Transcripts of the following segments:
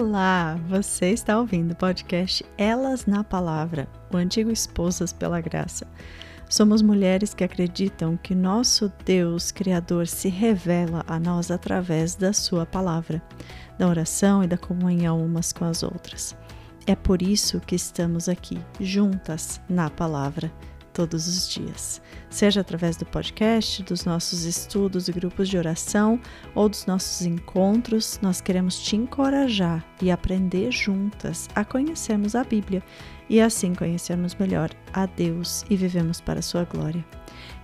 Olá! Você está ouvindo o podcast Elas na Palavra, o antigo Esposas pela Graça. Somos mulheres que acreditam que nosso Deus Criador se revela a nós através da Sua palavra, da oração e da comunhão umas com as outras. É por isso que estamos aqui, juntas na palavra todos os dias, seja através do podcast, dos nossos estudos e grupos de oração ou dos nossos encontros. Nós queremos te encorajar e aprender juntas a conhecermos a Bíblia e assim conhecermos melhor a Deus e vivemos para a sua glória.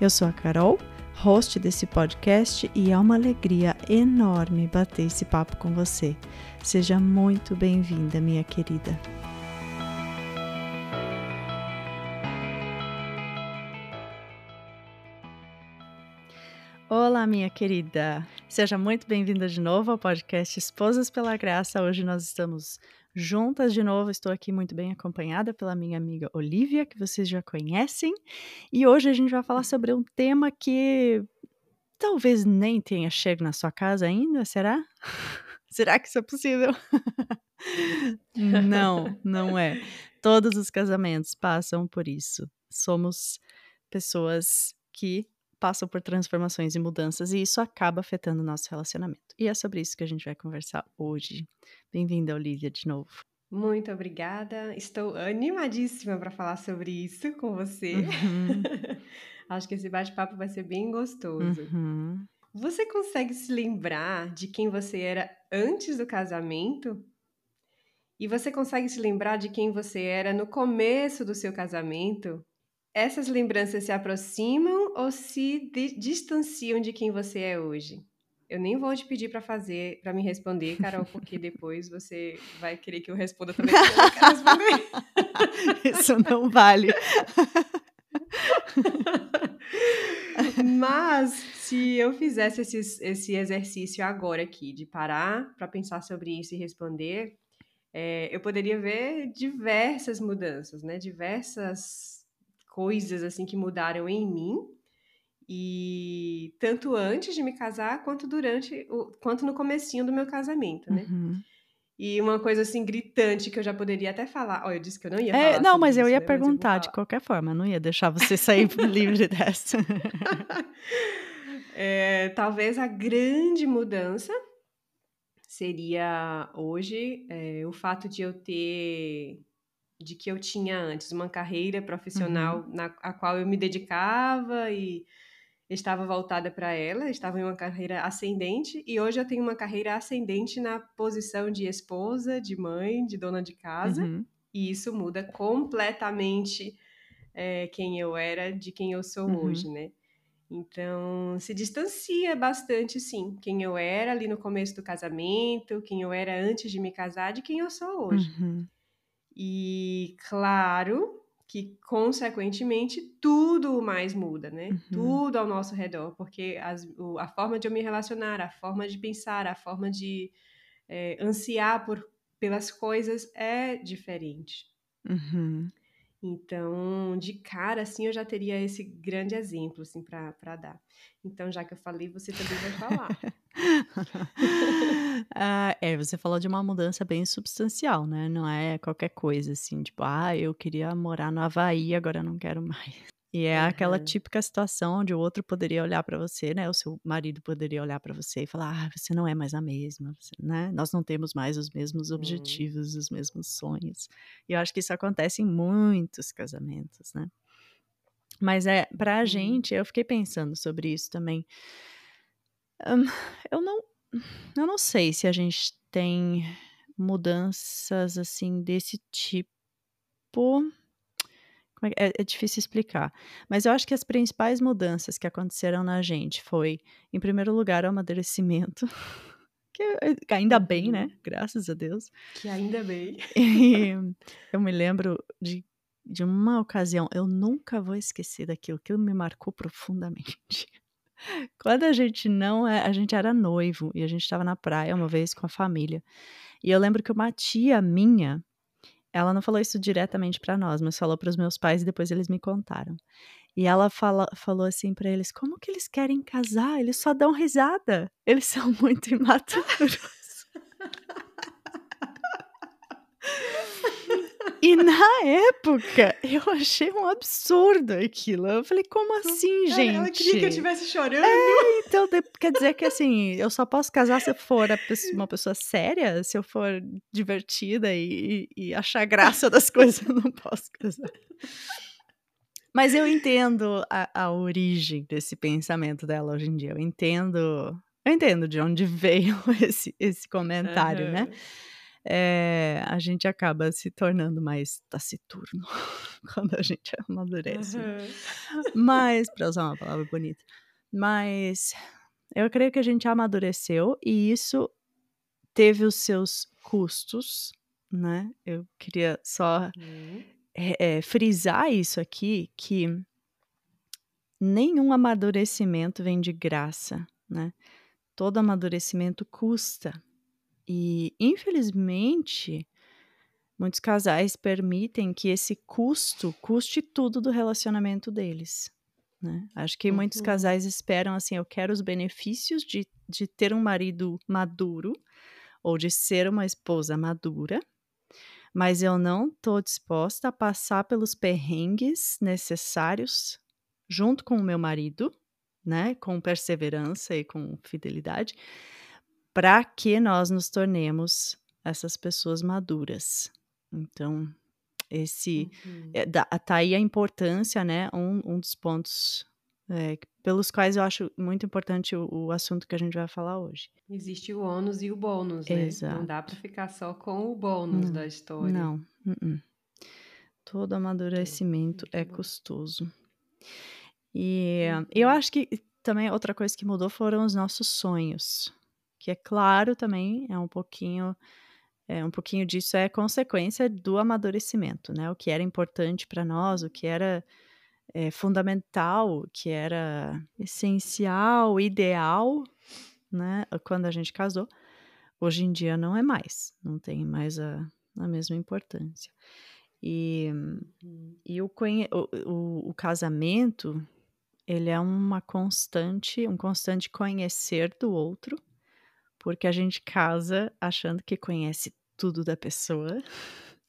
Eu sou a Carol, host desse podcast, e é uma alegria enorme bater esse papo com você. Seja muito bem-vinda, minha querida. Olá, minha querida. Seja muito bem-vinda de novo ao podcast Esposas pela Graça. Hoje nós estamos juntas de novo. Estou aqui muito bem acompanhada pela minha amiga Olivia, que vocês já conhecem. E hoje a gente vai falar sobre um tema que talvez nem tenha chego na sua casa ainda, será? será que isso é possível? não, não é. Todos os casamentos passam por isso. Somos pessoas que passam por transformações e mudanças e isso acaba afetando o nosso relacionamento. E é sobre isso que a gente vai conversar hoje. Bem-vinda, Olivia, de novo. Muito obrigada. Estou animadíssima para falar sobre isso com você. Uhum. Acho que esse bate-papo vai ser bem gostoso. Uhum. Você consegue se lembrar de quem você era antes do casamento? E você consegue se lembrar de quem você era no começo do seu casamento? Essas lembranças se aproximam ou se distanciam de quem você é hoje? Eu nem vou te pedir para fazer, para me responder, Carol, porque depois você vai querer que eu responda também. Eu Isso não vale. Mas se eu fizesse esse, esse exercício agora aqui, de parar para pensar sobre isso e responder, é, eu poderia ver diversas mudanças, né? Diversas coisas assim que mudaram em mim e tanto antes de me casar quanto durante o, quanto no comecinho do meu casamento, né? Uhum. E uma coisa assim gritante que eu já poderia até falar. Ó, oh, eu disse que eu não ia é, falar. não, mas isso, eu ia né? perguntar eu de qualquer forma, não ia deixar você sair livre dessa. é, talvez a grande mudança seria hoje é, o fato de eu ter de que eu tinha antes, uma carreira profissional uhum. na a qual eu me dedicava e estava voltada para ela, estava em uma carreira ascendente e hoje eu tenho uma carreira ascendente na posição de esposa, de mãe, de dona de casa uhum. e isso muda completamente é, quem eu era de quem eu sou uhum. hoje, né? Então, se distancia bastante, sim, quem eu era ali no começo do casamento, quem eu era antes de me casar, de quem eu sou hoje. Uhum. E claro que, consequentemente, tudo mais muda, né? Uhum. Tudo ao nosso redor, porque as, a forma de eu me relacionar, a forma de pensar, a forma de é, ansiar por, pelas coisas é diferente. Uhum. Então, de cara, assim, eu já teria esse grande exemplo, assim, para dar. Então, já que eu falei, você também vai falar. ah, é, você falou de uma mudança bem substancial, né? Não é qualquer coisa, assim, tipo, ah, eu queria morar no Havaí, agora não quero mais. E é uhum. aquela típica situação onde o outro poderia olhar para você, né? O seu marido poderia olhar para você e falar: "Ah, você não é mais a mesma", né? Nós não temos mais os mesmos uhum. objetivos, os mesmos sonhos. E eu acho que isso acontece em muitos casamentos, né? Mas é para a uhum. gente, eu fiquei pensando sobre isso também. Um, eu não, eu não sei se a gente tem mudanças assim desse tipo é, é, é difícil explicar. Mas eu acho que as principais mudanças que aconteceram na gente foi, em primeiro lugar, o amadurecimento. Que ainda bem, né? Uhum. Graças a Deus. Que ainda bem. E eu me lembro de, de uma ocasião, eu nunca vou esquecer daquilo, aquilo me marcou profundamente. Quando a gente não é, a gente era noivo e a gente estava na praia uma vez com a família. E eu lembro que uma tia minha, ela não falou isso diretamente para nós, mas falou para os meus pais e depois eles me contaram. E ela fala, falou assim para eles: como que eles querem casar? Eles só dão risada. Eles são muito imaturos. E na época, eu achei um absurdo aquilo. Eu falei, como assim, gente? Ela queria que eu estivesse chorando. É, então quer dizer que assim, eu só posso casar se eu for uma pessoa séria, se eu for divertida e, e achar graça das coisas, eu não posso casar. Mas eu entendo a, a origem desse pensamento dela hoje em dia. Eu entendo. Eu entendo de onde veio esse, esse comentário, uhum. né? É, a gente acaba se tornando mais taciturno quando a gente amadurece. Uhum. Mas, para usar uma palavra bonita, mas eu creio que a gente amadureceu e isso teve os seus custos, né? Eu queria só uhum. é, é, frisar isso aqui, que nenhum amadurecimento vem de graça, né? Todo amadurecimento custa. E, infelizmente, muitos casais permitem que esse custo custe tudo do relacionamento deles. Né? Acho que uhum. muitos casais esperam assim: eu quero os benefícios de, de ter um marido maduro ou de ser uma esposa madura, mas eu não estou disposta a passar pelos perrengues necessários junto com o meu marido, né? Com perseverança e com fidelidade para que nós nos tornemos essas pessoas maduras. Então, esse uhum. é, tá aí a importância, né? Um, um dos pontos é, pelos quais eu acho muito importante o, o, assunto que a gente vai falar hoje. Existe o ônus e o bônus, né? Exato. Não dá para ficar só com o bônus não, da história. Não. Uh -uh. Todo amadurecimento é, é custoso. E uhum. eu acho que também outra coisa que mudou foram os nossos sonhos que é claro também, é um pouquinho é, um pouquinho disso é consequência do amadurecimento, né? O que era importante para nós, o que era é, fundamental, o que era essencial, ideal, né? Quando a gente casou, hoje em dia não é mais, não tem mais a, a mesma importância. E, e o, o, o casamento, ele é uma constante, um constante conhecer do outro, porque a gente casa achando que conhece tudo da pessoa.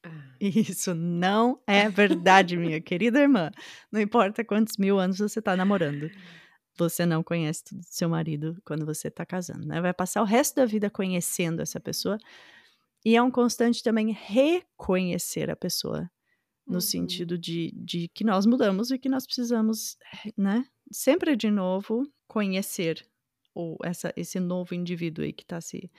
Ah. E isso não é verdade, minha querida irmã. Não importa quantos mil anos você está namorando. Você não conhece tudo do seu marido quando você está casando, né? Vai passar o resto da vida conhecendo essa pessoa. E é um constante também reconhecer a pessoa. No uhum. sentido de, de que nós mudamos e que nós precisamos, né? Sempre de novo conhecer ou essa, esse novo indivíduo aí que está se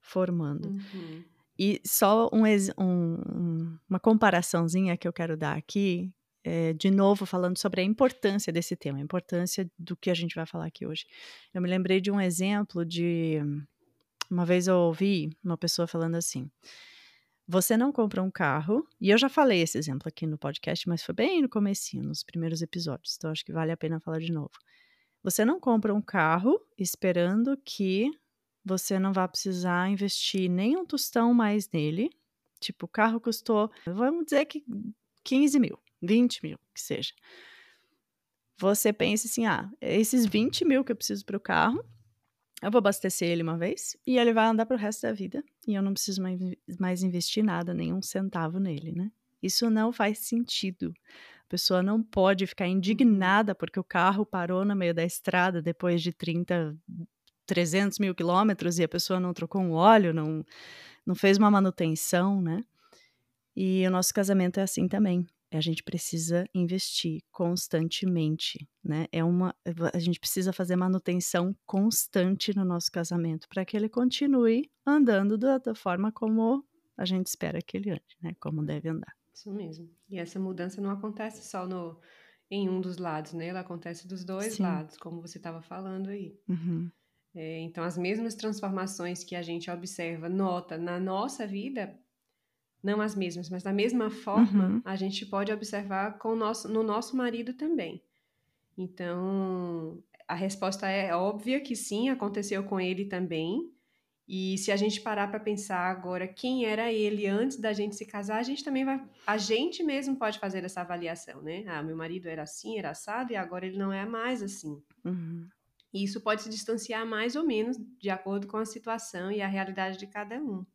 formando. Uhum. E só um, um, uma comparaçãozinha que eu quero dar aqui, é, de novo falando sobre a importância desse tema, a importância do que a gente vai falar aqui hoje. Eu me lembrei de um exemplo de. Uma vez eu ouvi uma pessoa falando assim: você não compra um carro, e eu já falei esse exemplo aqui no podcast, mas foi bem no comecinho, nos primeiros episódios, então acho que vale a pena falar de novo. Você não compra um carro esperando que você não vai precisar investir nem um tostão mais nele. Tipo, o carro custou, vamos dizer que 15 mil, 20 mil, que seja. Você pensa assim: ah, esses 20 mil que eu preciso para o carro, eu vou abastecer ele uma vez e ele vai andar para o resto da vida e eu não preciso mais investir nada, nenhum centavo nele, né? Isso não faz sentido. A pessoa não pode ficar indignada porque o carro parou no meio da estrada depois de 30, 300 mil quilômetros e a pessoa não trocou um óleo, não, não fez uma manutenção, né? E o nosso casamento é assim também. A gente precisa investir constantemente, né? É uma, a gente precisa fazer manutenção constante no nosso casamento para que ele continue andando da, da forma como a gente espera que ele ande, né? Como deve andar. Isso mesmo. E essa mudança não acontece só no, em um dos lados, né? Ela acontece dos dois Sim. lados, como você estava falando aí. Uhum. É, então, as mesmas transformações que a gente observa, nota na nossa vida, não as mesmas, mas da mesma forma, uhum. a gente pode observar com nosso, no nosso marido também. Então, a resposta é óbvia que sim, aconteceu com ele também. E se a gente parar para pensar agora quem era ele antes da gente se casar, a gente também vai, a gente mesmo pode fazer essa avaliação, né? Ah, meu marido era assim, era assado e agora ele não é mais assim. Uhum. E isso pode se distanciar mais ou menos de acordo com a situação e a realidade de cada um.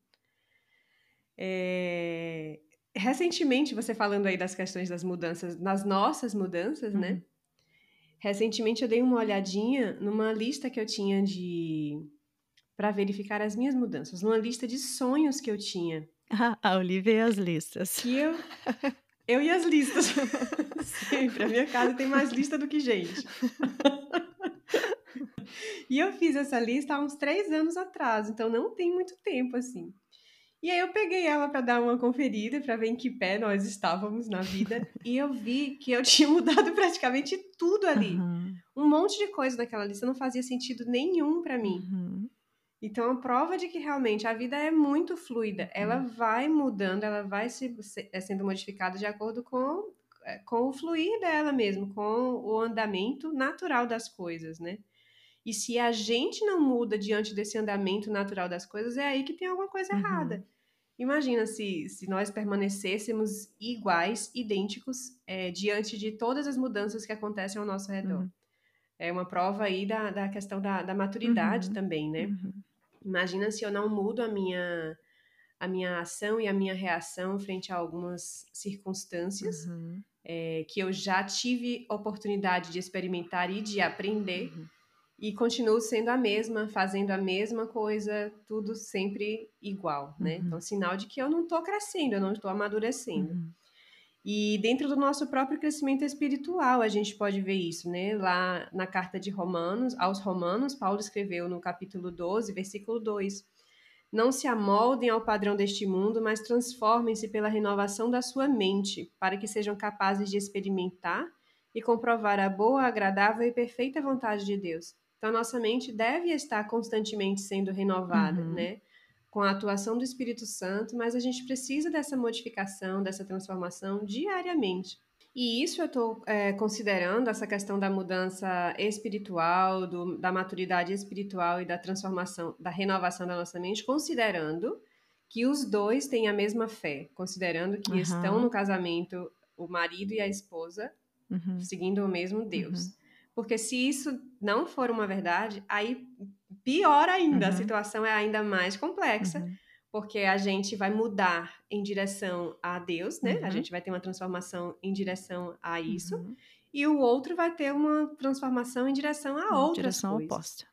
É... recentemente, você falando aí das questões das mudanças, nas nossas mudanças, né? uhum. né? Recentemente eu dei uma olhadinha numa lista que eu tinha de para verificar as minhas mudanças, numa lista de sonhos que eu tinha. Ah, a Olivia e as listas. Que eu eu e as listas. Sempre. A minha casa tem mais lista do que gente. e eu fiz essa lista há uns três anos atrás, então não tem muito tempo assim. E aí eu peguei ela para dar uma conferida, para ver em que pé nós estávamos na vida, e eu vi que eu tinha mudado praticamente tudo ali. Uhum. Um monte de coisa naquela lista não fazia sentido nenhum para mim. Uhum. Então, a prova de que realmente a vida é muito fluida, ela uhum. vai mudando, ela vai se, se, é sendo modificada de acordo com, é, com o fluir dela mesmo, com o andamento natural das coisas, né? E se a gente não muda diante desse andamento natural das coisas, é aí que tem alguma coisa uhum. errada. Imagina se, se nós permanecêssemos iguais, idênticos, é, diante de todas as mudanças que acontecem ao nosso redor. Uhum. É uma prova aí da, da questão da, da maturidade uhum. também, né? Uhum. Imagina se eu não mudo a minha, a minha ação e a minha reação frente a algumas circunstâncias uhum. é, que eu já tive oportunidade de experimentar e de aprender uhum e continuo sendo a mesma, fazendo a mesma coisa, tudo sempre igual, né? Uhum. Então, sinal de que eu não estou crescendo, eu não estou amadurecendo. E dentro do nosso próprio crescimento espiritual, a gente pode ver isso, né? Lá na carta de Romanos, aos Romanos, Paulo escreveu no capítulo 12, versículo 2: Não se amoldem ao padrão deste mundo, mas transformem-se pela renovação da sua mente, para que sejam capazes de experimentar e comprovar a boa, agradável e perfeita vontade de Deus. Então, a nossa mente deve estar constantemente sendo renovada, uhum. né? Com a atuação do Espírito Santo, mas a gente precisa dessa modificação, dessa transformação diariamente. E isso eu estou é, considerando, essa questão da mudança espiritual, do, da maturidade espiritual e da transformação, da renovação da nossa mente, considerando que os dois têm a mesma fé, considerando que uhum. estão no casamento o marido e a esposa, uhum. seguindo o mesmo Deus. Uhum. Porque se isso não for uma verdade, aí pior ainda, uhum. a situação é ainda mais complexa, uhum. porque a gente vai mudar em direção a Deus, né? Uhum. A gente vai ter uma transformação em direção a isso, uhum. e o outro vai ter uma transformação em direção a uma outras direção coisas. oposta.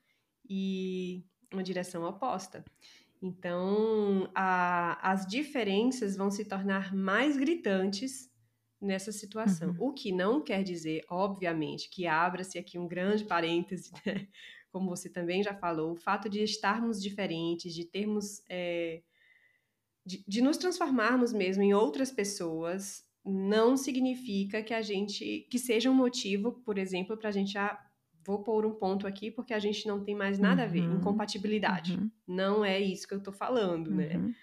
E uma direção oposta. Então, a, as diferenças vão se tornar mais gritantes nessa situação. Uhum. O que não quer dizer, obviamente, que abra-se aqui um grande parêntese, né? Como você também já falou, o fato de estarmos diferentes, de termos. É, de, de nos transformarmos mesmo em outras pessoas, não significa que a gente. que seja um motivo, por exemplo, para a gente. Ah, vou pôr um ponto aqui porque a gente não tem mais nada uhum. a ver, uhum. incompatibilidade. Uhum. Não é isso que eu estou falando, né? Uhum.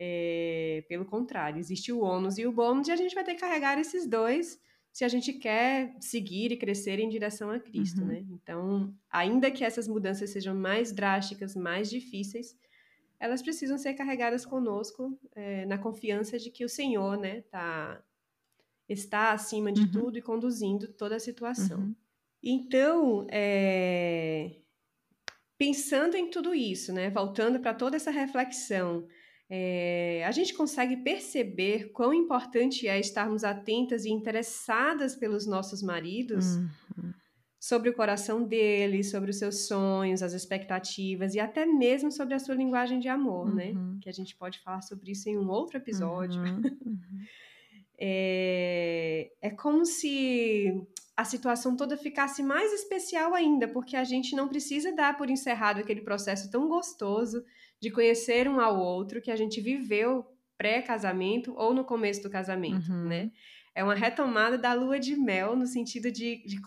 É, pelo contrário, existe o ônus e o bônus, e a gente vai ter que carregar esses dois se a gente quer seguir e crescer em direção a Cristo, uhum. né? Então, ainda que essas mudanças sejam mais drásticas, mais difíceis, elas precisam ser carregadas conosco é, na confiança de que o Senhor, né, tá, está acima de uhum. tudo e conduzindo toda a situação. Uhum. Então, é, pensando em tudo isso, né, voltando para toda essa reflexão, é, a gente consegue perceber quão importante é estarmos atentas e interessadas pelos nossos maridos, uhum. sobre o coração deles, sobre os seus sonhos, as expectativas e até mesmo sobre a sua linguagem de amor, né? uhum. né? Que a gente pode falar sobre isso em um outro episódio. Uhum. uhum. é, é como se a situação toda ficasse mais especial ainda, porque a gente não precisa dar por encerrado aquele processo tão gostoso de conhecer um ao outro que a gente viveu pré-casamento ou no começo do casamento, uhum. né? É uma retomada da lua de mel no sentido de, de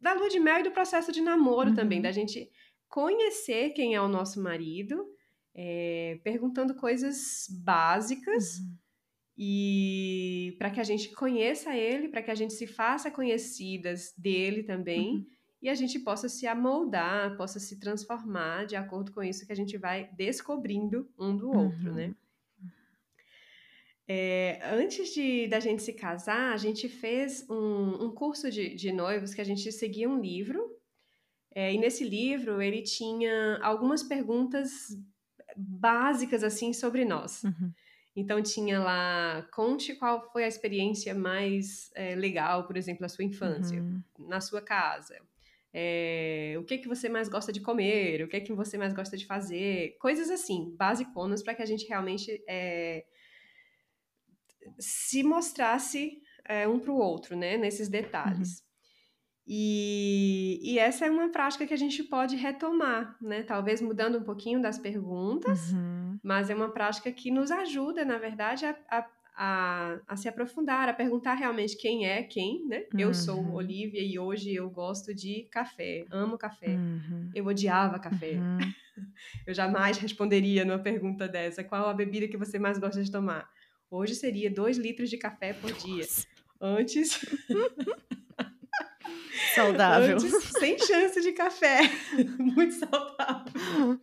da lua de mel e do processo de namoro uhum. também, da gente conhecer quem é o nosso marido, é, perguntando coisas básicas uhum. e para que a gente conheça ele, para que a gente se faça conhecidas dele também uhum e a gente possa se amoldar, possa se transformar de acordo com isso que a gente vai descobrindo um do outro, né? uhum. né? É, antes de da gente se casar, a gente fez um, um curso de, de, noivos que a gente seguia um livro, é, e nesse livro ele tinha algumas perguntas básicas assim sobre nós. Uhum. Então tinha lá, conte qual foi a experiência mais é, legal, por exemplo, na sua infância, Uhum. na sua casa. É, o que que você mais gosta de comer? O que que você mais gosta de fazer? Coisas assim, basiconas, para que a gente realmente é, se mostrasse é, um para o outro, né? Nesses detalhes. E, e, essa é uma prática que a gente pode retomar, né? Talvez mudando um pouquinho das perguntas, Uhum. mas é uma prática que nos ajuda, na verdade, a, a, a, a se aprofundar, a perguntar realmente quem é quem, né? Eu sou Uhum. Olivia e hoje eu gosto de café, amo café. Uhum. Eu odiava café. Uhum. Eu jamais responderia numa pergunta dessa. Qual a bebida que você mais gosta de tomar? Hoje seria dois litros de café por dia. Nossa, Antes, Saudável. antes sem chance de café. Muito saudável.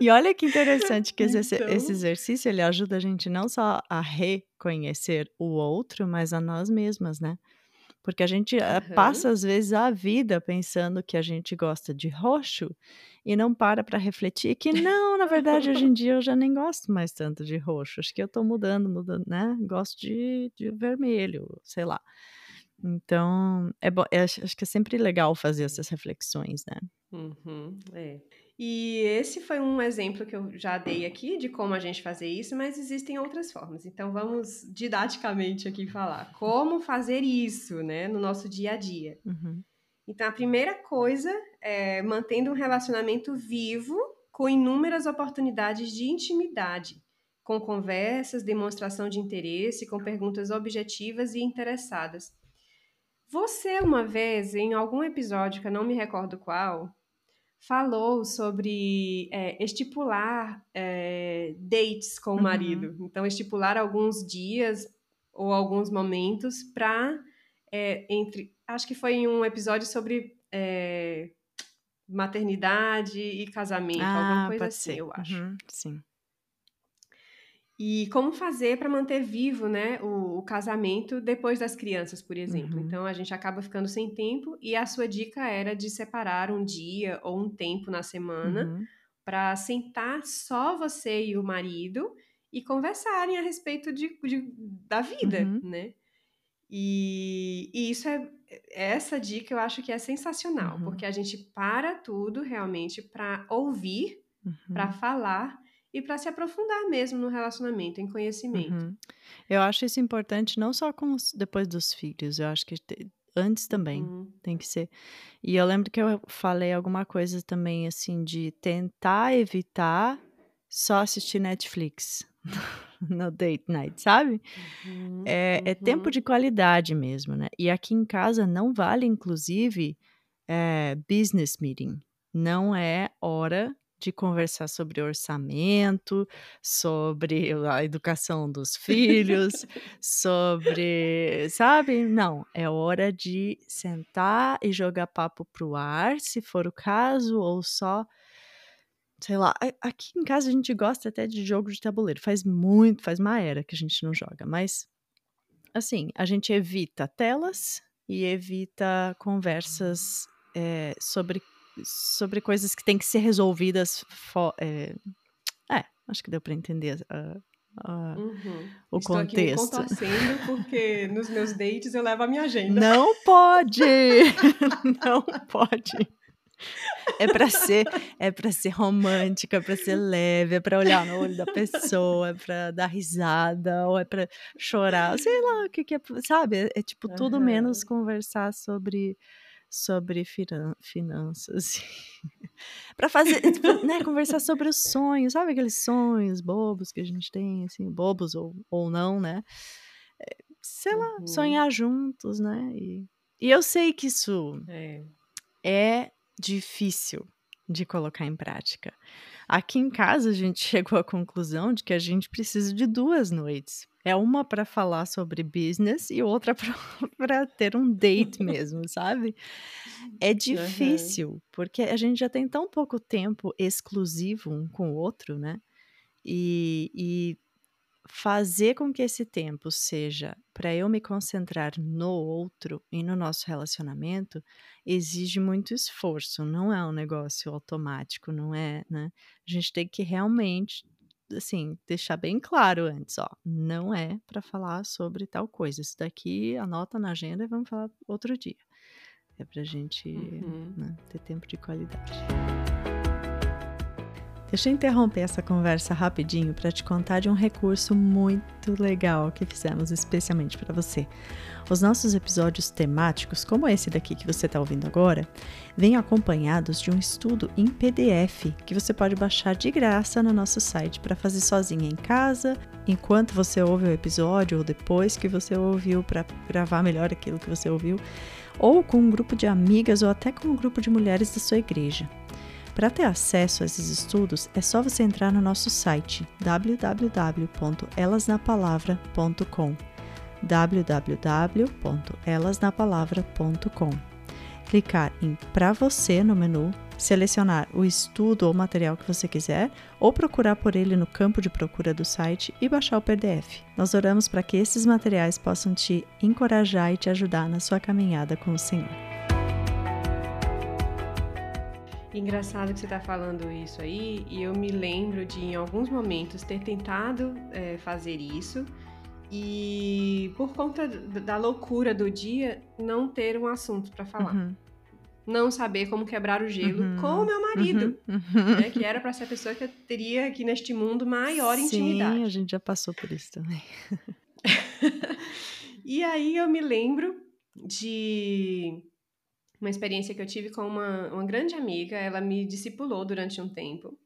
E olha que interessante que esse, Então- esse exercício ele ajuda a gente não só a reconhecer o outro, mas a nós mesmas, né? Porque a gente Aham. passa às vezes a vida pensando que a gente gosta de roxo e não para para refletir que não, na verdade, hoje em dia eu já nem gosto mais tanto de roxo. Acho que eu tô mudando, mudando, né? Gosto de, de vermelho, sei lá. Então, é bom, acho, acho que é sempre legal fazer essas reflexões, né? Uhum, é. E esse foi um exemplo que eu já dei aqui de como a gente fazer isso, mas existem outras formas. Então vamos didaticamente aqui falar como fazer isso, né, no nosso dia a dia. Uhum. Então a primeira coisa é mantendo um relacionamento vivo com inúmeras oportunidades de intimidade, com conversas, demonstração de interesse, com perguntas objetivas e interessadas. Você uma vez, em algum episódio que eu não me recordo qual, falou sobre é, estipular é, dates com o Uhum. marido. Então, estipular alguns dias ou alguns momentos para entre. Acho que foi em um episódio sobre é, maternidade e casamento, alguma Ah, coisa pode assim, ser. eu acho. Uhum, sim. E como fazer para manter vivo né, o, o casamento depois das crianças, por exemplo. Uhum. Então a gente acaba ficando sem tempo e a sua dica era de separar um dia ou um tempo na semana Uhum. para sentar só você e o marido e conversarem a respeito de, de- da vida, Uhum. né? E, e isso é essa dica eu acho que é sensacional, Uhum. porque a gente para tudo realmente para ouvir, Uhum. para falar e para se aprofundar mesmo no relacionamento, em conhecimento. Uhum. Eu acho isso importante não só com os- depois dos filhos, eu acho que te- antes também Uhum. tem que ser. E eu lembro que eu falei alguma coisa também assim de tentar evitar só assistir Netflix no date night, sabe? Uhum. É, é tempo Uhum. de qualidade mesmo, né? E aqui em casa não vale, inclusive, é, business meeting. Não é hora de conversar sobre orçamento, sobre a educação dos filhos, sobre, sabe? Não, é hora de sentar e jogar papo pro ar, se for o caso, ou só sei lá, aqui em casa a gente gosta até de jogo de tabuleiro. Faz muito, faz uma era que a gente não joga, mas assim, a gente evita telas e evita conversas é, sobre, sobre coisas que têm que ser resolvidas. é, é, acho que deu para entender ah, Uhum. o Estou aqui me contexto. porque nos meus dates eu levo a minha agenda. Não pode! Não pode! É pra ser, é para ser romântico, é pra ser leve, é pra olhar no olho da pessoa, é pra dar risada, ou é pra chorar, sei lá o que que é, sabe? É, é tipo tudo Aham. menos conversar sobre sobre finan- finanças. Pra fazer, tipo, né, conversar sobre os sonhos, sabe aqueles sonhos bobos que a gente tem, assim, bobos ou, ou não, né? Sei lá, Uhum. sonhar juntos, né? E, e eu sei que isso É. é difícil de colocar em prática. Aqui em casa a gente chegou à conclusão de que a gente precisa de duas noites. É uma para falar sobre business e outra para ter um date mesmo, sabe? É difícil, porque a gente já tem tão pouco tempo exclusivo um com o outro, né? E, e fazer com que esse tempo seja para eu me concentrar no outro e no nosso relacionamento exige muito esforço, não é um negócio automático, não é, né? A gente tem que realmente assim, deixar bem claro antes, ó, não é para falar sobre tal coisa. Isso daqui anota na agenda e vamos falar outro dia. É pra gente Uhum. né, ter tempo de qualidade. Deixa eu interromper essa conversa rapidinho para te contar de um recurso muito legal que fizemos especialmente para você. Os nossos episódios temáticos, como esse daqui que você está ouvindo agora, vêm acompanhados de um estudo em PDF que você pode baixar de graça no nosso site para fazer sozinha em casa, enquanto você ouve o episódio ou depois que você ouviu para gravar melhor aquilo que você ouviu, ou com um grupo de amigas ou até com um grupo de mulheres da sua igreja. Para ter acesso a esses estudos, é só você entrar no nosso site www.elasnapalavra.com www.elasnapalavra.com Clicar em Para Você no menu, selecionar o estudo ou material que você quiser, ou procurar por ele no campo de procura do site e baixar o PDF. Nós oramos para que esses materiais possam te encorajar e te ajudar na sua caminhada com o Senhor. Engraçado que você está falando isso aí, e eu me lembro de, em alguns momentos, ter tentado é, fazer isso e, por conta da loucura do dia, não ter um assunto para falar. Uhum. Não saber como quebrar o gelo Uhum. com o meu marido, Uhum. né, que era para ser a pessoa que eu teria aqui neste mundo maior Sim, intimidade. a gente já passou por isso também. E aí eu me lembro de uma experiência que eu tive com uma, uma grande amiga. Ela me discipulou durante um tempo.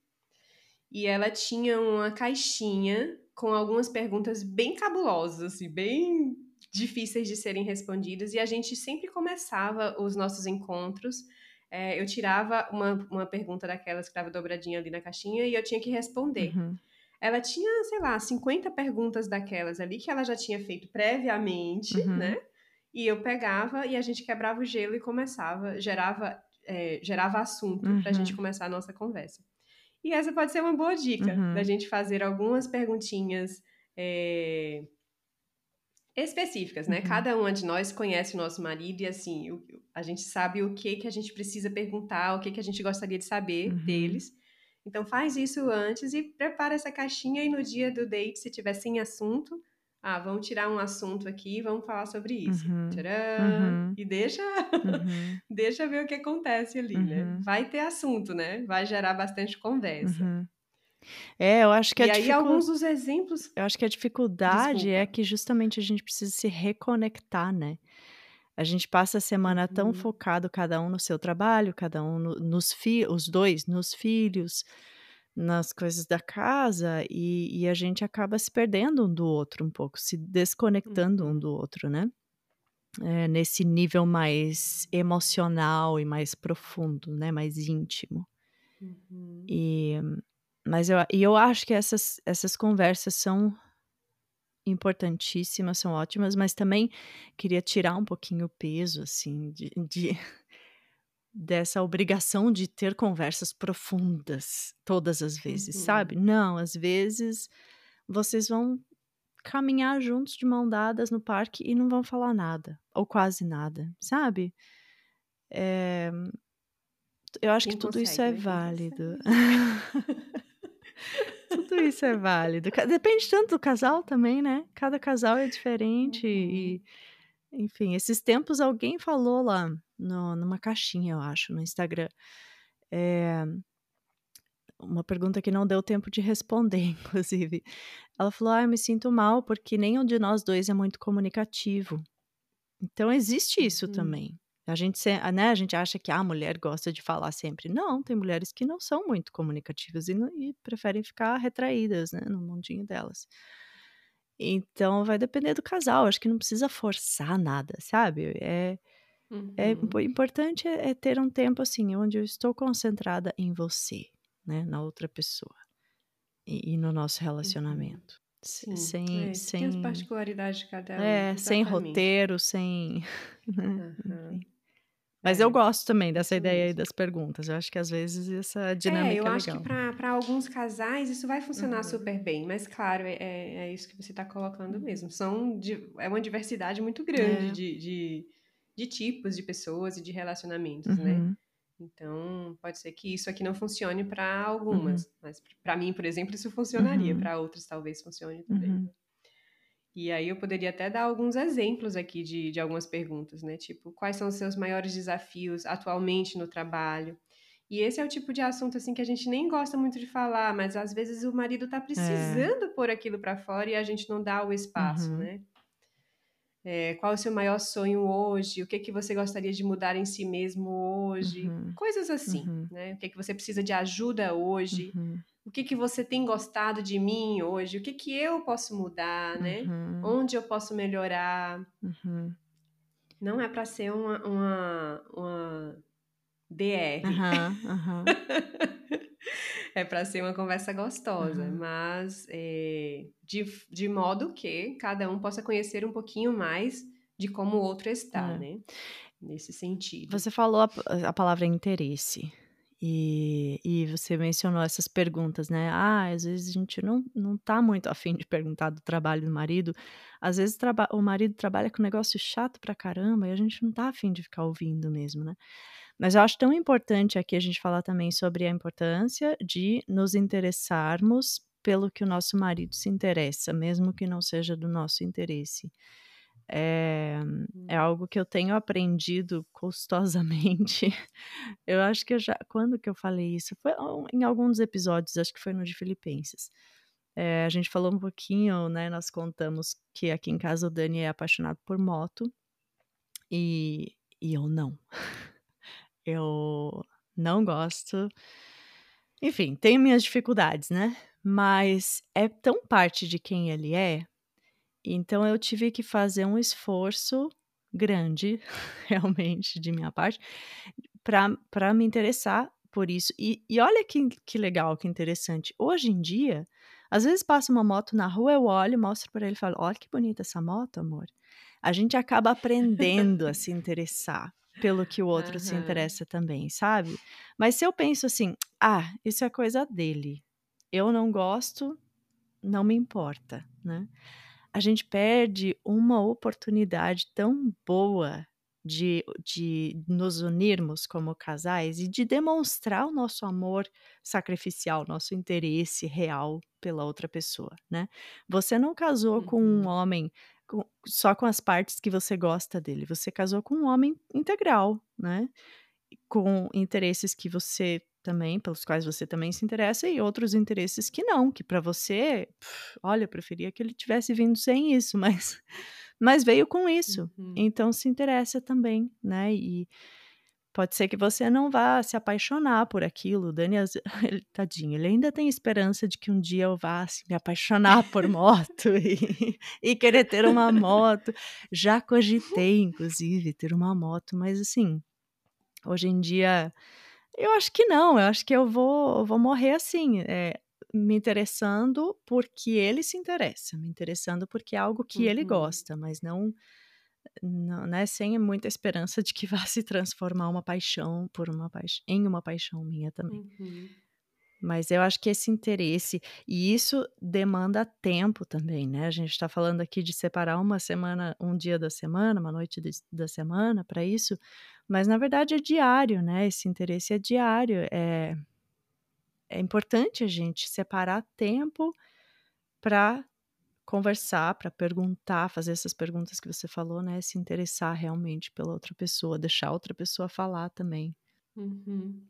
E ela tinha uma caixinha com algumas perguntas bem cabulosas, assim, bem difíceis de serem respondidas. E a gente sempre começava os nossos encontros. é, eu tirava uma, uma pergunta daquelas que estava dobradinha ali na caixinha e eu tinha que responder. Uhum. Ela tinha, sei lá, 50 perguntas daquelas ali que ela já tinha feito previamente, Uhum. né? E eu pegava e a gente quebrava o gelo e começava, gerava, é, gerava assunto Uhum. gente começar a nossa conversa. E essa pode ser uma boa dica, Uhum. da gente fazer algumas perguntinhas é, específicas, né? Uhum. Cada uma de nós conhece o nosso marido e, assim, o- a gente sabe o que que a gente precisa perguntar, o que que a gente gostaria de saber Uhum. deles. Então faz isso antes e prepara essa caixinha e no dia do date, se tiver sem assunto, ah, vamos tirar um assunto aqui e vamos falar sobre isso. Uhum. Tcharam! Uhum. E deixa, Uhum. deixa ver o que acontece ali, né? Uhum. Vai ter assunto, né? Vai gerar bastante conversa. Uhum. É, eu acho que E a aí, dificu- alguns dos exemplos. eu acho que a dificuldade é Desculpa. que justamente a gente precisa se reconectar, né? A gente passa a semana tão Uhum. focado, cada um no seu trabalho, cada um no- nos filhos, os dois nos filhos, nas coisas da casa, e, e a gente acaba se perdendo um do outro um pouco, se desconectando um Uhum. do outro, né? É, nesse nível mais emocional e mais profundo, né? Mais íntimo. Uhum. E, mas eu, e eu acho que essas, essas conversas são importantíssimas, são ótimas, mas também queria tirar um pouquinho o peso, assim, de, de- dessa obrigação de ter conversas profundas todas as vezes, Uhum. sabe? Não, às vezes vocês vão caminhar juntos de mão dadas no parque e não vão falar nada, ou quase nada, sabe? É, eu acho Quem que tudo isso consegue, é né? Válido. Tudo isso é válido. Depende tanto do casal também, né? Cada casal é diferente Uhum. e, enfim, esses tempos alguém falou lá no- numa caixinha, eu acho, no Instagram. É, uma pergunta que não deu tempo de responder, inclusive. Ela falou: Ah, eu me sinto mal porque nenhum de nós dois é muito comunicativo. Então existe isso Uhum. também. A gente, né, a gente acha que "Ah, a mulher gosta de falar sempre. Não, tem mulheres que não são muito comunicativas e, e preferem ficar retraídas, né, no mundinho delas. Então vai depender do casal. Acho que não precisa forçar nada, sabe? É, é Uhum. impo- importante é, é ter um tempo assim, onde eu estou concentrada em você, né, na outra pessoa e, e no nosso relacionamento. Se- Sim. Sem, É, tem as sem, particularidades de cada um. é, sem roteiro, sem. enfim. Mas eu É, gosto também dessa ideia aí das perguntas. Eu acho que às vezes essa É, dinâmica eu é acho que para alguns casais isso vai funcionar Uhum. super bem, mas claro, é, é é isso que você está colocando mesmo. São, é uma diversidade muito grande É. de, de, de tipos de pessoas e de relacionamentos, né? Uhum. Então, pode ser que isso aqui não funcione para algumas, uhum. mas para mim, por exemplo, isso funcionaria, uhum. para outras talvez funcione também. Uhum. E aí eu poderia até dar alguns exemplos aqui de, de algumas perguntas, né? Tipo, quais são os seus maiores desafios atualmente no trabalho? E esse é o tipo de assunto assim que a gente nem gosta muito de falar, mas às vezes o marido tá é. precisando é. pôr aquilo para fora e a gente não dá o espaço, uhum. né? É, qual é o seu maior sonho hoje? O que que você gostaria de mudar em si mesmo hoje? Uhum. Coisas assim, uhum. né? O que que você precisa de ajuda hoje? Uhum. O que que você tem gostado de mim hoje? O que que eu posso mudar, né? Uhum. Onde eu posso melhorar? Uhum. Não é para ser uma, uma, uma DR. é para ser uma conversa gostosa, uhum. mas é, de, de modo que cada um possa conhecer um pouquinho mais de como o outro está, é. né? Nesse sentido. Você falou a, a palavra interesse. E, e você mencionou essas perguntas, né? Ah, às vezes a gente não, não tá muito afim de perguntar do trabalho do marido. Às vezes o marido trabalha com um negócio chato pra caramba e a gente não tá afim de ficar ouvindo mesmo, né? Mas eu acho tão importante aqui a gente falar também sobre a importância de nos interessarmos pelo que o nosso marido se interessa, mesmo que não seja do nosso interesse. É, é hum. algo que eu tenho aprendido custosamente. Eu acho que eu já. Quando que eu falei isso? Foi em alguns episódios, acho que foi no de Filipenses. É, a gente falou um pouquinho, né? Nós contamos que aqui em casa o Dani é apaixonado por moto e, e eu não. Eu não gosto. Enfim, tenho minhas dificuldades, né? Mas é tão parte de quem ele é então eu tive que fazer um esforço grande, realmente, de minha parte, para me interessar por isso. E, e olha que, que legal, que interessante. Hoje em dia, às vezes passa uma moto na rua, eu olho, mostro para ele e falo: Olha que bonita essa moto, amor. A gente acaba aprendendo a se interessar pelo que o outro uhum. se interessa também, sabe? Mas se eu penso assim, ah, isso é coisa dele, eu não gosto, não me importa, né? A gente perde uma oportunidade tão boa de, de nos unirmos como casais e de demonstrar o nosso amor sacrificial, nosso interesse real pela outra pessoa, né? Você não casou uhum. com um uhum. homem com, só com as partes que você gosta dele, você casou com um homem integral, né? Com interesses que você também, pelos quais você também se interessa, e outros interesses que não, que para você, pff, olha, eu preferia que ele tivesse vindo sem isso, mas, mas veio com isso. Uhum. Então se interessa também, né? E pode ser que você não vá se apaixonar por aquilo. Dani, ele, tadinho, ele ainda tem esperança de que um dia eu vá assim, me apaixonar por moto e, e querer ter uma moto. Já cogitei, inclusive, ter uma moto, mas assim, hoje em dia eu acho que não, eu acho que eu vou, vou morrer assim, é, me interessando porque ele se interessa, me interessando porque é algo que uhum. ele gosta, mas não, não, né, sem muita esperança de que vá se transformar uma paixão por uma paixão, em uma paixão minha também. Uhum. Mas eu acho que esse interesse, e isso demanda tempo também, né? A gente está falando aqui de separar uma semana, um dia da semana, uma noite de, da semana para isso, mas na verdade é diário, né? Esse interesse é diário. É, é importante a gente separar tempo para conversar, para perguntar, fazer essas perguntas que você falou, né? Se interessar realmente pela outra pessoa, deixar a outra pessoa falar também. Uhum.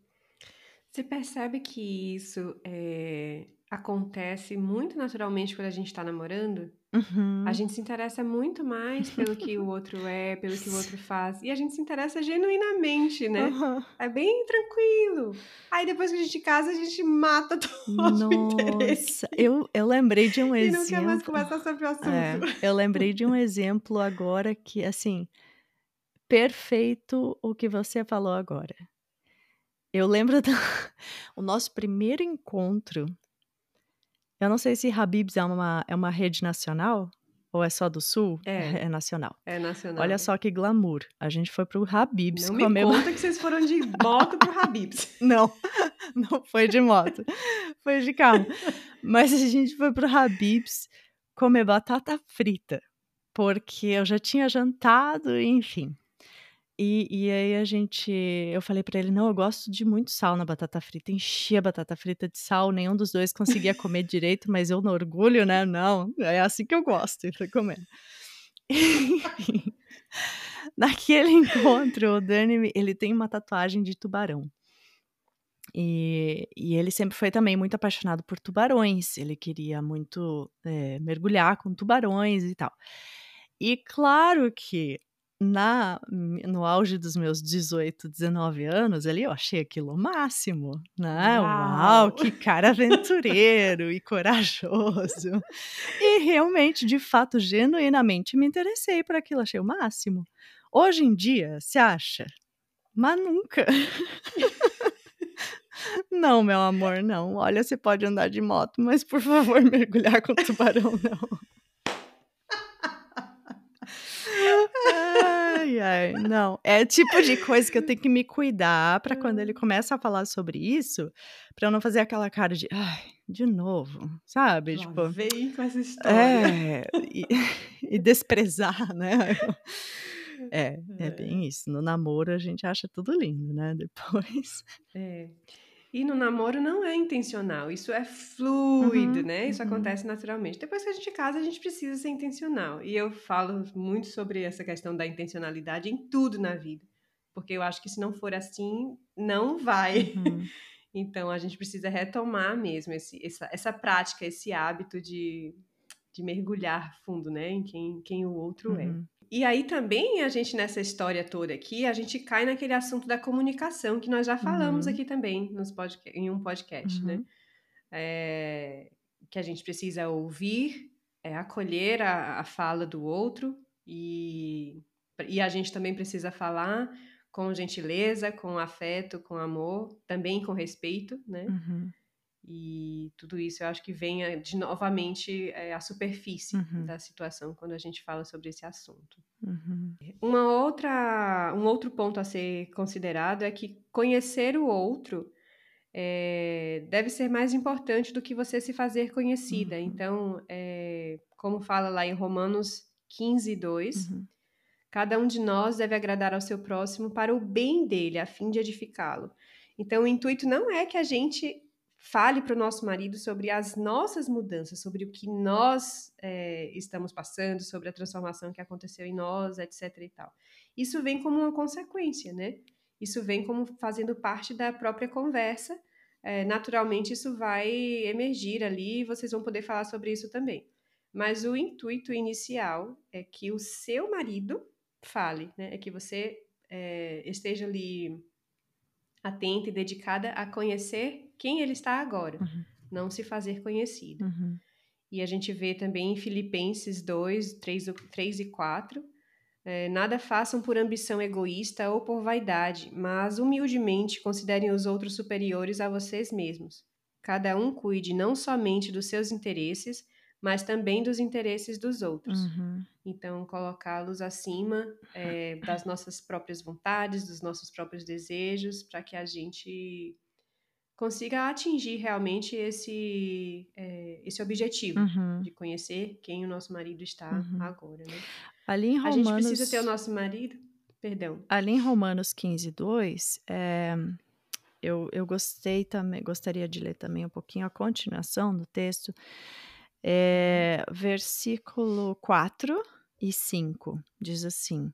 Você percebe que isso é, acontece muito naturalmente quando a gente está namorando? Uhum. A gente se interessa muito mais pelo que o outro é, pelo que o outro faz. E a gente se interessa genuinamente, né? Uhum. É bem tranquilo. Aí depois que a gente casa, a gente mata todo Nossa, o interesse. Eu, eu lembrei de um e exemplo. E não quer mais conversar sobre o assunto. É, eu lembrei de um exemplo agora que, assim, perfeito o que você falou agora. Eu lembro do o nosso primeiro encontro. Eu não sei se Habib's é uma, é uma rede nacional ou é só do Sul. É, é nacional. É nacional. Olha só que glamour. A gente foi pro Habib's não comer. Não me conta que vocês foram de moto pro Habib's. não, não foi de moto. foi de carro. Mas a gente foi pro Habib's comer batata frita. Porque eu já tinha jantado, enfim. E, e aí a gente, eu falei pra ele, não, eu gosto de muito sal na batata frita, enchia a batata frita de sal, nenhum dos dois conseguia comer direito, mas eu no orgulho, né, não, é assim que eu gosto, e foi comendo. Naquele encontro, o Dani, ele tem uma tatuagem de tubarão. E, e, ele sempre foi também muito apaixonado por tubarões. Ele queria muito é, mergulhar com tubarões e tal. E claro que na, no auge dos meus 18, 19 anos, ali eu achei aquilo o máximo, né? Uau, Uau que cara aventureiro e corajoso. E realmente, de fato, genuinamente me interessei por aquilo, achei o máximo. Hoje em dia, se acha? Mas nunca. Não, meu amor, não. Olha, você pode andar de moto, mas por favor, mergulhar com tubarão, não. Ai, ai, não. É tipo de coisa que eu tenho que me cuidar para quando ele começa a falar sobre isso, para eu não fazer aquela cara de, ai, de novo, sabe? Lá tipo, vem com essa história. É, e, e desprezar, né? É, é bem isso. No namoro a gente acha tudo lindo, né? Depois. É. E no namoro não é intencional, isso é fluido, Uhum, né? Isso uhum. acontece naturalmente. Depois que a gente casa, a gente precisa ser intencional. E eu falo muito sobre essa questão da intencionalidade em tudo na vida. Porque eu acho que se não for assim, não vai. Uhum. Então a gente precisa retomar mesmo esse, essa, essa prática, esse hábito de, de mergulhar fundo, né? Em quem, quem o outro é. E aí também a gente, nessa história toda aqui, a gente cai naquele assunto da comunicação que nós já falamos Uhum. aqui também nos podca- em um podcast, né? Uhum. É, que a gente precisa ouvir, é, acolher a, a fala do outro e, e a gente também precisa falar com gentileza, com afeto, com amor, também com respeito, né? Uhum. E tudo isso eu acho que vem eh, de novamente é, à superfície Uhum. da situação quando a gente fala sobre esse assunto. Uhum. Uma outra, um outro ponto a ser considerado é que conhecer o outro é, deve ser mais importante do que você se fazer conhecida. Uhum. Então, é, como fala lá em Romanos 15, 2, Uhum. cada um de nós deve agradar ao seu próximo para o bem dele, a fim de edificá-lo. Então, o intuito não é que a gente fale para o nosso marido sobre as nossas mudanças, sobre o que nós é, estamos passando, sobre a transformação que aconteceu em nós, etc. e tal. Isso vem como uma consequência, né? Isso vem como fazendo parte da própria conversa. É, naturalmente, isso vai emergir ali e vocês vão poder falar sobre isso também. Mas o intuito inicial é que o seu marido fale, né? É que você é, esteja ali atenta e dedicada a conhecer quem ele está agora, Uhum. não se fazer conhecida. Uhum. E a gente vê também em Filipenses 2, 3, 3 e 4. é, nada façam por ambição egoísta ou por vaidade, mas humildemente considerem os outros superiores a vocês mesmos. Cada um cuide não somente dos seus interesses, mas também dos interesses dos outros. Uhum. Então, colocá-los acima é, das nossas próprias vontades, dos nossos próprios desejos, para que a gente consiga atingir realmente esse, é, esse objetivo Uhum. de conhecer quem o nosso marido está Uhum. agora. Né? Ali em A gente Romanos, precisa ter o nosso marido. Perdão. ali em Romanos 15, 2, é, eu, eu gostei também, gostaria de ler também um pouquinho a continuação do texto. É, versículo 4 e 5 diz assim: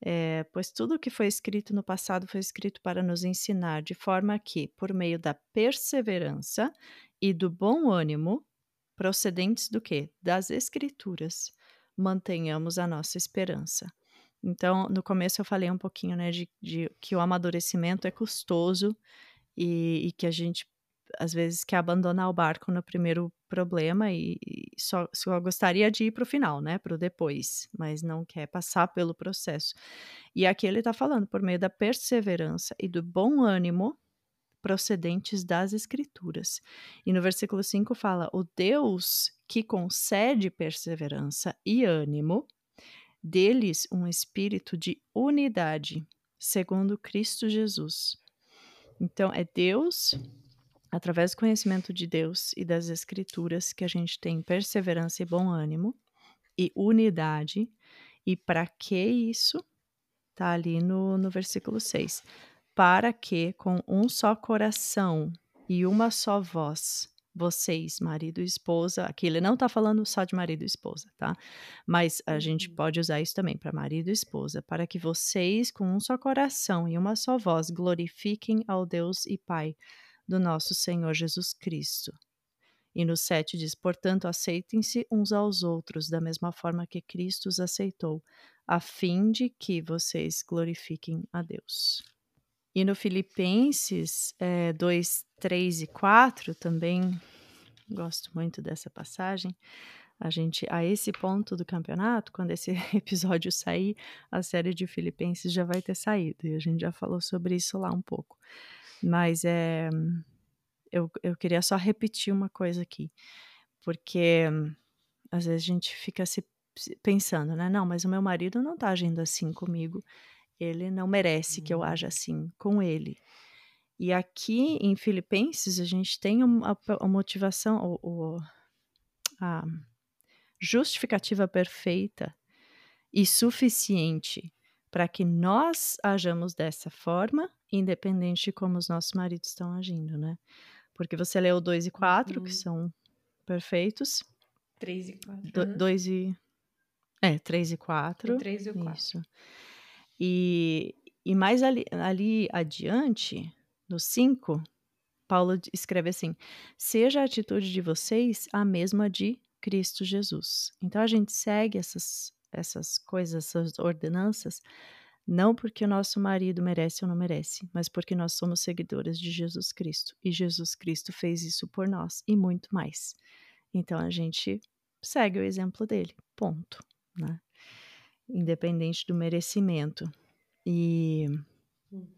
é, Pois tudo o que foi escrito no passado foi escrito para nos ensinar, de forma que, por meio da perseverança e do bom ânimo, procedentes do quê? Das Escrituras, mantenhamos a nossa esperança. Então, no começo eu falei um pouquinho, né, de, de que o amadurecimento é custoso e, e que a gente às vezes quer abandonar o barco no primeiro problema e, e só, só gostaria de ir para o final, né, para o depois, mas não quer passar pelo processo. E aqui ele está falando por meio da perseverança e do bom ânimo procedentes das Escrituras. E no versículo 5 fala: O Deus que concede perseverança e ânimo, deles um espírito de unidade, segundo Cristo Jesus. Então, é Deus, através do conhecimento de Deus e das Escrituras, que a gente tem perseverança e bom ânimo e unidade. E para que isso? Tá ali no, no versículo 6. Para que com um só coração e uma só voz, vocês, marido e esposa, aqui ele não tá falando só de marido e esposa, tá? Mas a gente Uhum. pode usar isso também para marido e esposa, para que vocês, com um só coração e uma só voz, glorifiquem ao Deus e Pai do nosso Senhor Jesus Cristo. E no 7 diz: Portanto, aceitem-se uns aos outros, da mesma forma que Cristo os aceitou, a fim de que vocês glorifiquem a Deus. E no Filipenses é, 2, 3 e 4 também gosto muito dessa passagem. A gente, a esse ponto do campeonato, quando esse episódio sair, a série de Filipenses já vai ter saído. E a gente já falou sobre isso lá um pouco. Mas é, eu, eu queria só repetir uma coisa aqui. Porque às vezes a gente fica se pensando, né? Não, mas o meu marido não tá agindo assim comigo. Ele não merece que eu haja assim com ele. E aqui em Filipenses a gente tem uma, a motivação, o, a justificativa perfeita e suficiente para que nós hajamos dessa forma, independente de como os nossos maridos estão agindo, né? Porque você leu 2 e 4, Uhum. que são perfeitos. 3 e 4. 2 e. É, 3 e 4. O 3 e o 4. Isso. E, e mais ali, ali adiante, no 5, Paulo escreve assim: Seja a atitude de vocês a mesma de Cristo Jesus. Então a gente segue essas, essas coisas, essas ordenanças, não porque o nosso marido merece ou não merece, mas porque nós somos seguidores de Jesus Cristo. E Jesus Cristo fez isso por nós e muito mais. Então a gente segue o exemplo dele, ponto. Né? Independente do merecimento. E,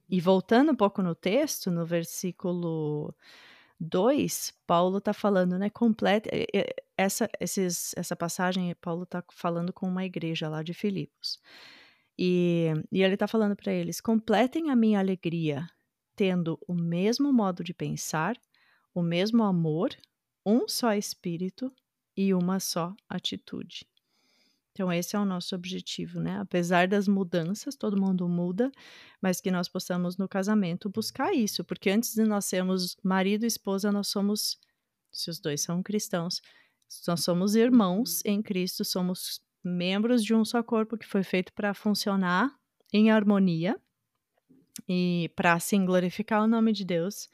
e voltando um pouco no texto, no versículo 2, Paulo está falando, né? Completa. Essa, esses, essa passagem, Paulo está falando com uma igreja lá de Filipos. E, e ele está falando para eles: completem a minha alegria, tendo o mesmo modo de pensar, o mesmo amor, um só espírito e uma só atitude. Então, esse é o nosso objetivo, né? Apesar das mudanças, todo mundo muda, mas que nós possamos no casamento buscar isso, porque antes de nós sermos marido e esposa, nós somos, se os dois são cristãos, nós somos irmãos em Cristo, somos membros de um só corpo que foi feito para funcionar em harmonia e para assim glorificar o nome de Deus.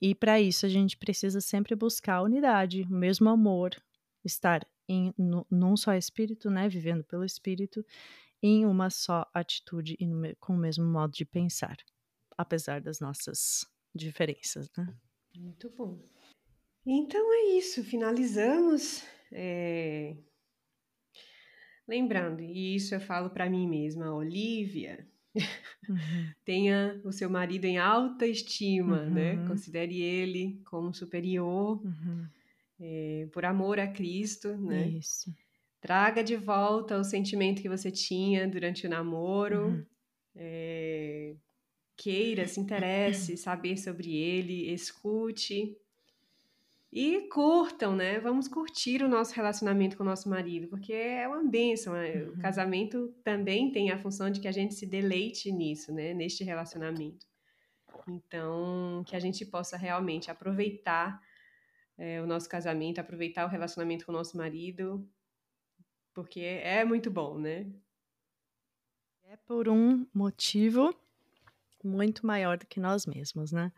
E para isso a gente precisa sempre buscar a unidade, o mesmo amor, estar em no, num só espírito, né, vivendo pelo espírito, em uma só atitude e no, com o mesmo modo de pensar, apesar das nossas diferenças, né? Muito bom. Então é isso, finalizamos. É... Lembrando, e isso eu falo para mim mesma, Olivia, Uhum. tenha o seu marido em alta estima, Uhum. né? Considere ele como superior, Uhum. É, por amor a Cristo, né? Isso. Traga de volta o sentimento que você tinha durante o namoro. Uhum. É, queira, se interesse, saber sobre ele, escute. E curtam, né? Vamos curtir o nosso relacionamento com o nosso marido, porque é uma bênção. né? O Uhum. casamento também tem a função de que a gente se deleite nisso, né? Neste relacionamento. Então, que a gente possa realmente aproveitar é, o nosso casamento, aproveitar o relacionamento com o nosso marido, porque é muito bom, né? É por um motivo muito maior do que nós mesmos, né?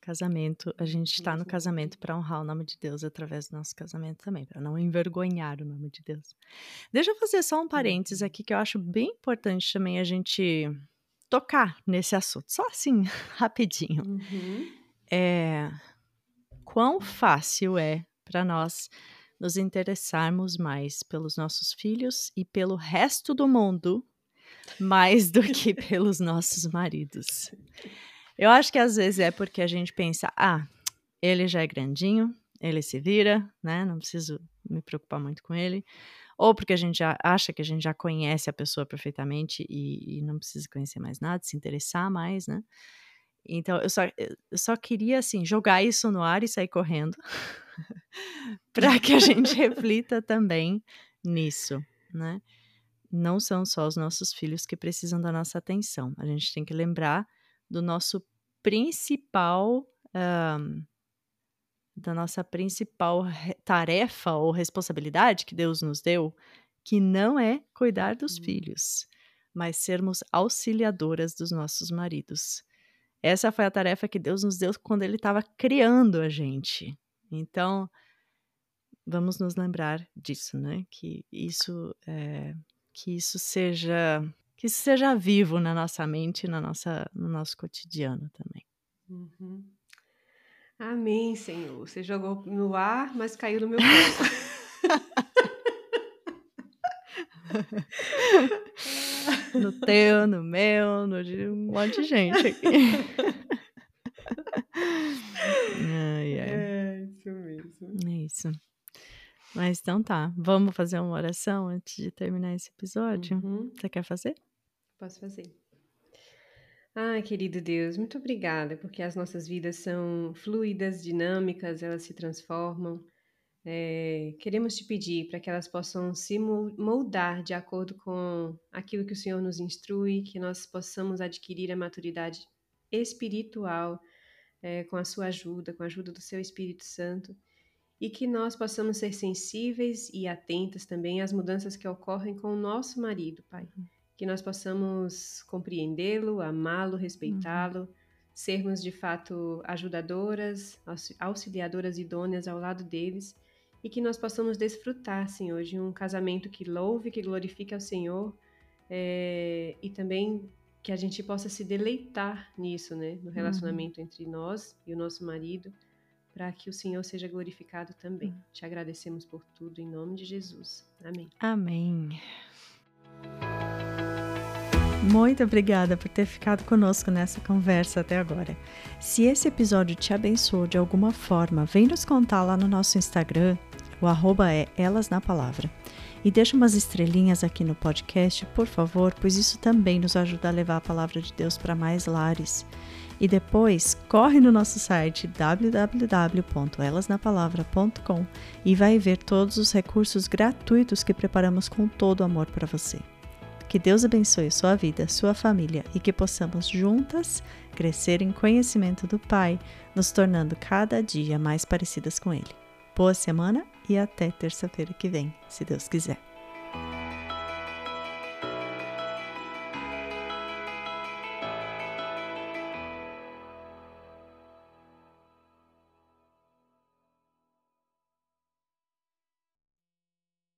Casamento, a gente está no casamento para honrar o nome de Deus através do nosso casamento também, para não envergonhar o nome de Deus. Deixa eu fazer só um parênteses aqui que eu acho bem importante também a gente tocar nesse assunto, só assim, rapidinho. Uhum. É quão fácil é para nós nos interessarmos mais pelos nossos filhos e pelo resto do mundo mais do que pelos nossos maridos. Eu acho que às vezes é porque a gente pensa, ah, ele já é grandinho, ele se vira, né? Não preciso me preocupar muito com ele. Ou porque a gente já acha que a gente já conhece a pessoa perfeitamente e, e não precisa conhecer mais nada, se interessar mais, né? Então, eu só, eu só queria, assim, jogar isso no ar e sair correndo para que a gente reflita também nisso, né? não são só os nossos filhos que precisam da nossa atenção. A gente tem que lembrar do nosso principal. Um, da nossa principal tarefa ou responsabilidade que Deus nos deu, que não é cuidar dos uhum. filhos, mas sermos auxiliadoras dos nossos maridos. Essa foi a tarefa que Deus nos deu quando Ele estava criando a gente. Então, vamos nos lembrar disso, né? Que isso, é, que isso seja, que isso seja vivo na nossa mente, na nossa, no nosso cotidiano também. Uhum. Amém, Senhor. Você jogou no ar, mas caiu no meu colo. no teu, no meu, no de um monte de gente aqui. ai, ai. É isso mesmo. É isso. Mas então tá, vamos fazer uma oração antes de terminar esse episódio? Uhum. Você quer fazer? Posso fazer. Ah, querido Deus, muito obrigada, porque as nossas vidas são fluidas, dinâmicas, elas se transformam. É, queremos te pedir para que elas possam se moldar de acordo com aquilo que o Senhor nos instrui, que nós possamos adquirir a maturidade espiritual é, com a sua ajuda, com a ajuda do seu Espírito Santo, e que nós possamos ser sensíveis e atentas também às mudanças que ocorrem com o nosso marido, Pai. Uhum que nós possamos compreendê-lo, amá-lo, respeitá-lo, uhum. sermos de fato ajudadoras, auxiliadoras idôneas ao lado deles e que nós possamos desfrutar, Senhor, de um casamento que louve, que glorifique ao Senhor é, e também que a gente possa se deleitar nisso, né, no relacionamento uhum. entre nós e o nosso marido, para que o Senhor seja glorificado também. Uhum. Te agradecemos por tudo em nome de Jesus. Amém. Amém. Muito obrigada por ter ficado conosco nessa conversa até agora. Se esse episódio te abençoou de alguma forma, vem nos contar lá no nosso Instagram, o arroba é Elas na Palavra. E deixa umas estrelinhas aqui no podcast, por favor, pois isso também nos ajuda a levar a palavra de Deus para mais lares. E depois, corre no nosso site www.elasnapalavra.com e vai ver todos os recursos gratuitos que preparamos com todo amor para você. Que Deus abençoe sua vida, sua família e que possamos juntas crescer em conhecimento do Pai, nos tornando cada dia mais parecidas com Ele. Boa semana e até terça-feira que vem, se Deus quiser.